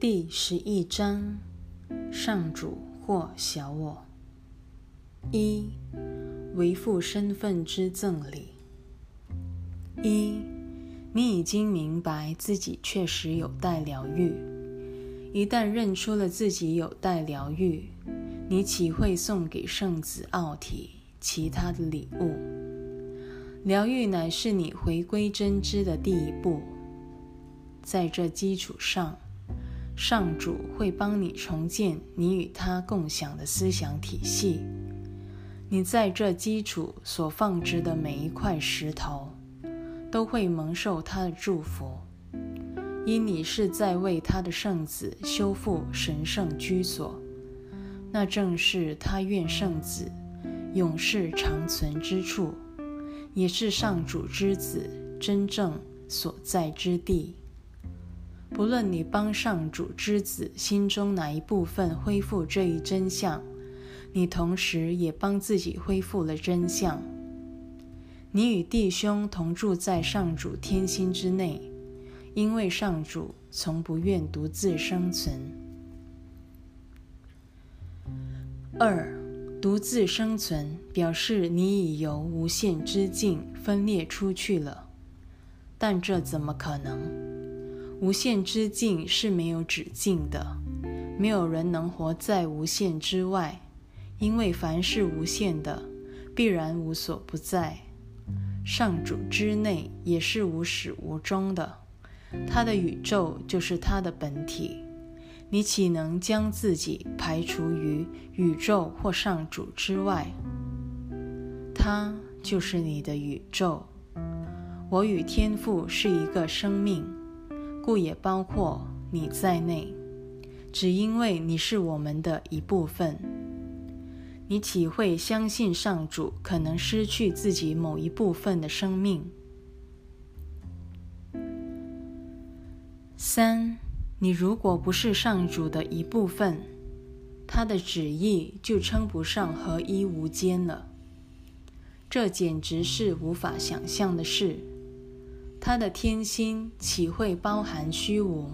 第十一章：上主或小我。一、为父身份之赠礼。一、你已经明白自己确实有待疗愈。一旦认出了自己有待疗愈，你岂会送给圣子奥体其他的礼物？疗愈乃是你回归真知的第一步。在这基础上，上主会帮你重建你与他共享的思想体系。你在这基础所放置的每一块石头，都会蒙受他的祝福，因你是在为他的圣子修复神圣居所。那正是他愿圣子永世长存之处，也是上主之子真正所在之地。不论你帮上主之子心中哪一部分恢复这一真相，你同时也帮自己恢复了真相。你与弟兄同住在上主天心之内，因为上主从不愿独自生存。二，独自生存表示你已由无限之境分裂出去了，但这怎么可能？无限之境是没有止境的，没有人能活在无限之外，因为凡是无限的，必然无所不在。上主之内也是无始无终的，他的宇宙就是他的本体。你岂能将自己排除于宇宙或上主之外？他就是你的宇宙。我与天父是一个生命。故也包括你在内，只因为你是我们的一部分。你岂会相信上主可能失去自己某一部分的生命？三，你如果不是上主的一部分，他的旨意就称不上合一无间了。这简直是无法想象的事。他的天心岂会包含虚无？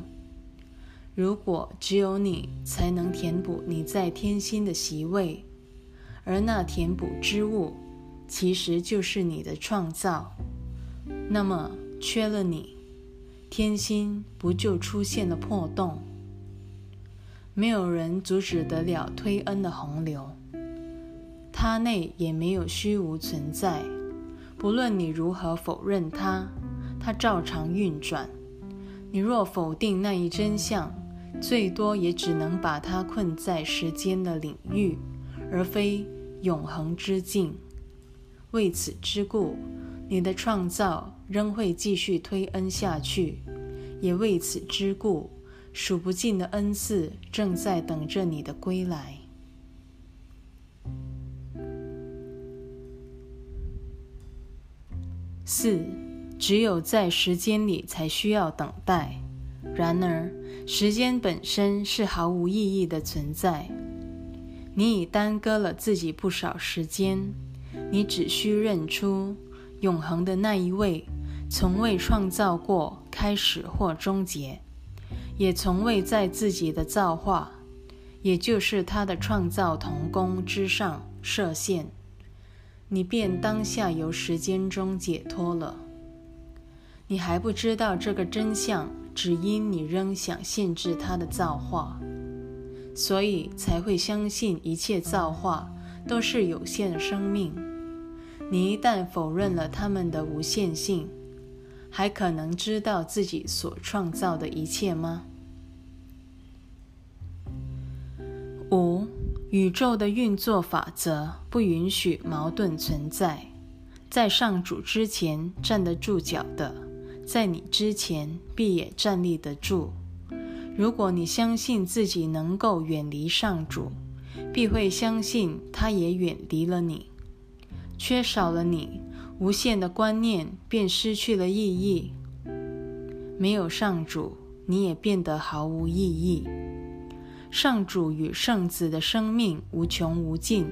如果只有你才能填补你在天心的席位，而那填补之物其实就是你的创造，那么缺了你，天心不就出现了破洞？没有人阻止得了推恩的洪流，它内也没有虚无存在，不论你如何否认它。它照常运转。你若否定那一真相，最多也只能把它困在时间的领域，而非永恒之境。为此之故，你的创造仍会继续推恩下去；也为此之故，数不尽的恩赐正在等着你的归来。四。只有在时间里才需要等待，然而时间本身是毫无意义的存在。你已耽搁了自己不少时间，你只需认出永恒的那一位，从未创造过开始或终结，也从未在自己的造化，也就是他的创造童工之上设限，你便当下由时间中解脱了。你还不知道这个真相，只因你仍想限制它的造化，所以才会相信一切造化都是有限的生命。你一旦否认了它们的无限性，还可能知道自己所创造的一切吗？五，宇宙的运作法则不允许矛盾存在，在上主之前站得住脚的。在你之前，必也站立得住。如果你相信自己能够远离上主，必会相信他也远离了你。缺少了你，无限的观念便失去了意义。没有上主，你也变得毫无意义。上主与圣子的生命无穷无尽，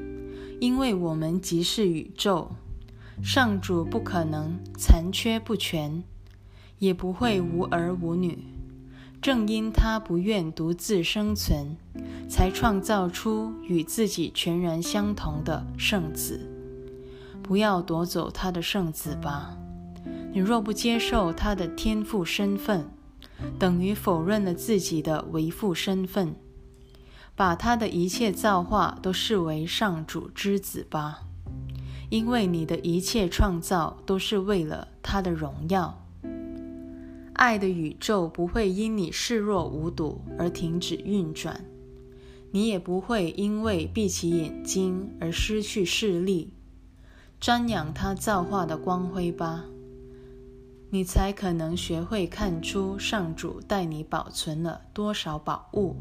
因为我们即是宇宙。上主不可能残缺不全。也不会无儿无女，正因他不愿独自生存，才创造出与自己全然相同的圣子。不要夺走他的圣子吧！你若不接受他的天赋身份，等于否认了自己的为父身份。把他的一切造化都视为上主之子吧，因为你的一切创造都是为了他的荣耀。爱的宇宙不会因你视若无睹而停止运转，你也不会因为闭起眼睛而失去视力。瞻仰他造化的光辉吧，你才可能学会看出上主带你保存了多少宝物。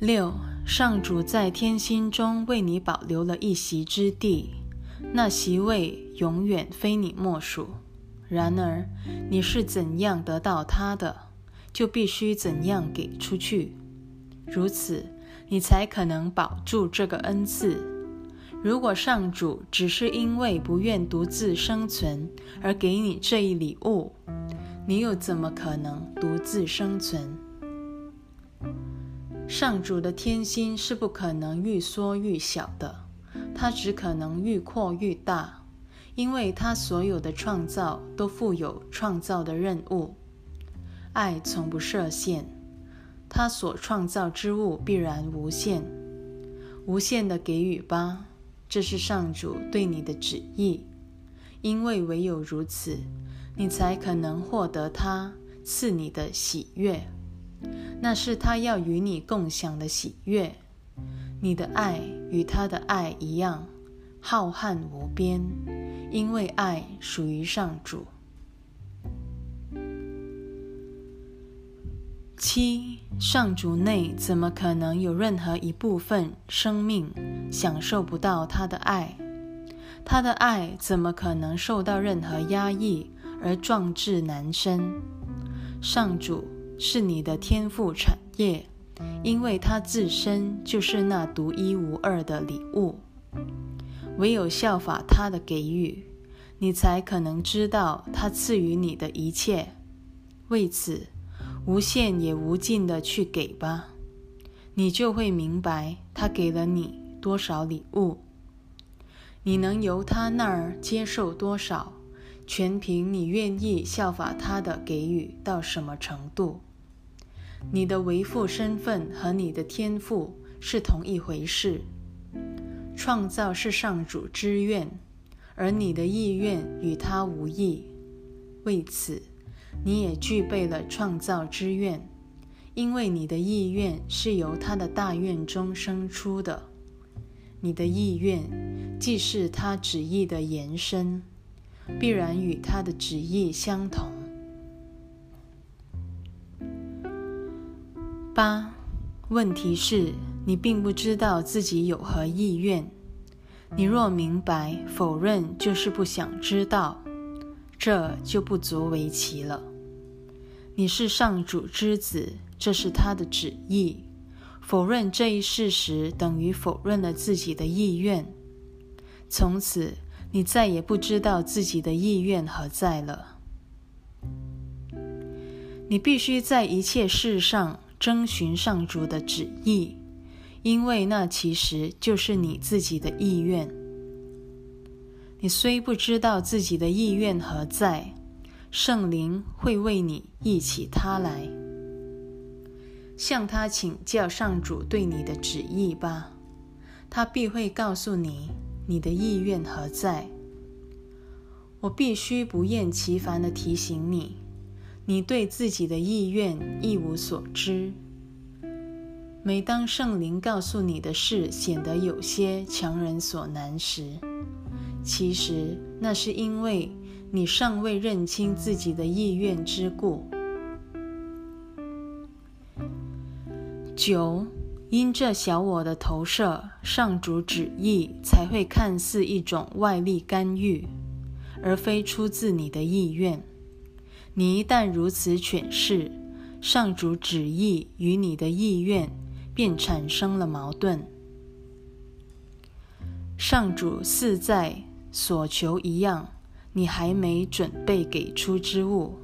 六，上主在天心中为你保留了一席之地，那席位永远非你莫属。然而，你是怎样得到他的，就必须怎样给出去，如此你才可能保住这个恩赐。如果上主只是因为不愿独自生存而给你这一礼物，你又怎么可能独自生存？上主的天心是不可能愈缩愈小的，它只可能愈扩愈大，因为他所有的创造都负有创造的任务。爱从不设限，他所创造之物必然无限，无限的给予吧，这是上主对你的旨意，因为唯有如此，你才可能获得他赐你的喜悦。那是他要与你共享的喜悦，你的爱与他的爱一样浩瀚无边，因为爱属于上主。七，上主内怎么可能有任何一部分生命享受不到他的爱？他的爱怎么可能受到任何压抑而壮志难伸？上主。是你的天赋产业，因为他自身就是那独一无二的礼物。唯有效法他的给予，你才可能知道他赐予你的一切。为此，无限也无尽的去给吧，你就会明白他给了你多少礼物。你能由他那儿接受多少？全凭你愿意效法他的给予到什么程度。你的为父身份和你的天赋是同一回事。创造是上主之愿，而你的意愿与他无异。为此，你也具备了创造之愿，因为你的意愿是由他的大愿中生出的。你的意愿既是他旨意的延伸。必然与他的旨意相同。八，问题是你并不知道自己有何意愿。你若明白，否认就是不想知道，这就不足为奇了。你是上主之子，这是他的旨意。否认这一事实，等于否认了自己的意愿。从此。你再也不知道自己的意愿何在了。你必须在一切事上征询上主的旨意，因为那其实就是你自己的意愿。你虽不知道自己的意愿何在，圣灵会为你忆起他来，向他请教上主对你的旨意吧，他必会告诉你。你的意愿何在？我必须不厌其烦地提醒你，你对自己的意愿一无所知。每当圣灵告诉你的事显得有些强人所难时，其实那是因为你尚未认清自己的意愿之故。九。因这小我的投射，上主旨意才会看似一种外力干预，而非出自你的意愿。你一旦如此诠释，上主旨意与你的意愿便产生了矛盾。上主似在所求一样，你还没准备给出之物，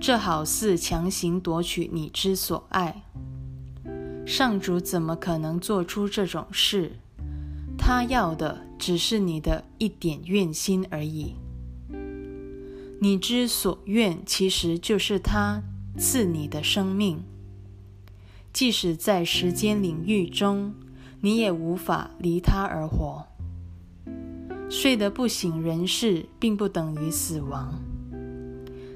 这好似强行夺取你之所爱。上主怎么可能做出这种事？他要的只是你的一点愿心而已。你之所愿，其实就是他赐你的生命。即使在时间领域中，你也无法离他而活。睡得不省人事，并不等于死亡。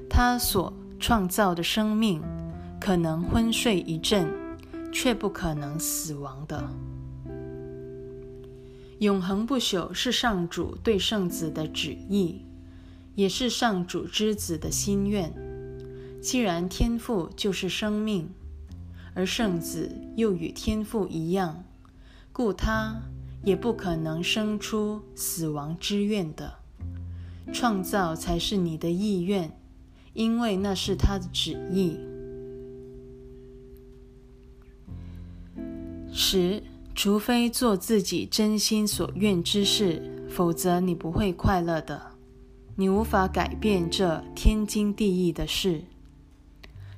他所创造的生命，可能昏睡一阵，却不可能死亡的。永恒不朽是上主对圣子的旨意。也是上主之子的心愿。既然天赋就是生命，而圣子又与天父一样，故他也不可能生出死亡之愿的。创造才是你的意愿，因为那是他的旨意。十，除非做自己真心所愿之事，否则你不会快乐的。你无法改变这天经地义的事。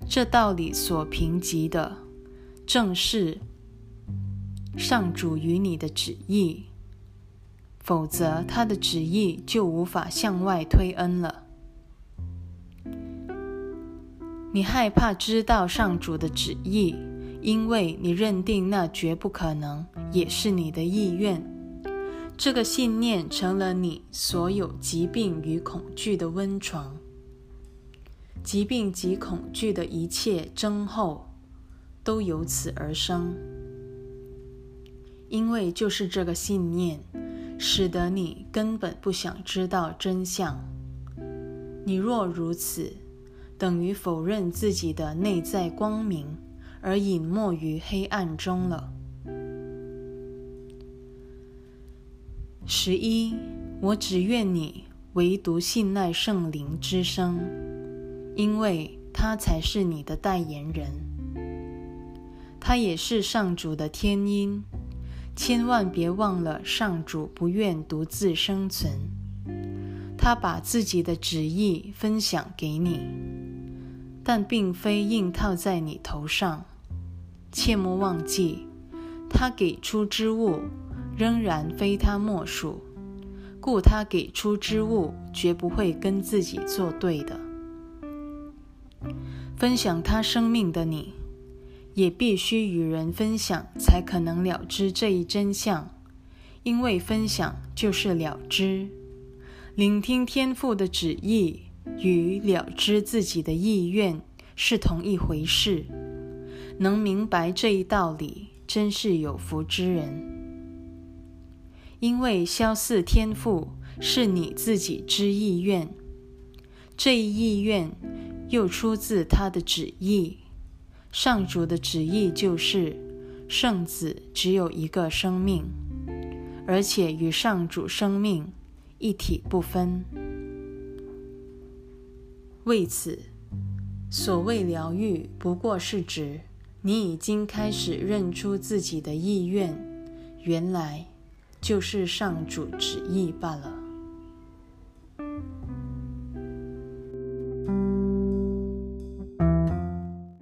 这道理所评级的，正是上主与你的旨意。否则，他的旨意就无法向外推恩了。你害怕知道上主的旨意，因为你认定那绝不可能，也是你的意愿。这个信念成了你所有疾病与恐惧的温床。疾病及恐惧的一切征候都由此而生，因为就是这个信念，使得你根本不想知道真相。你若如此，等于否认自己的内在光明，而隐没于黑暗中了。十一，我只愿你唯独信赖圣灵之声，因为他才是你的代言人，他也是上主的天音。千万别忘了，上主不愿独自生存，他把自己的旨意分享给你，但并非硬套在你头上。切莫忘记，他给出之物。仍然非他莫属，故他给出之物绝不会跟自己作对的。分享他生命的你，也必须与人分享，才可能了知这一真相。因为分享就是了知，聆听天父的旨意与了知自己的意愿是同一回事。能明白这一道理，真是有福之人。因为消似天赋是你自己之意愿，这一意愿又出自他的旨意。上主的旨意就是圣子只有一个生命，而且与上主生命一体不分。为此，所谓疗愈，不过是指你已经开始认出自己的意愿，原来。就是上主旨意罢了。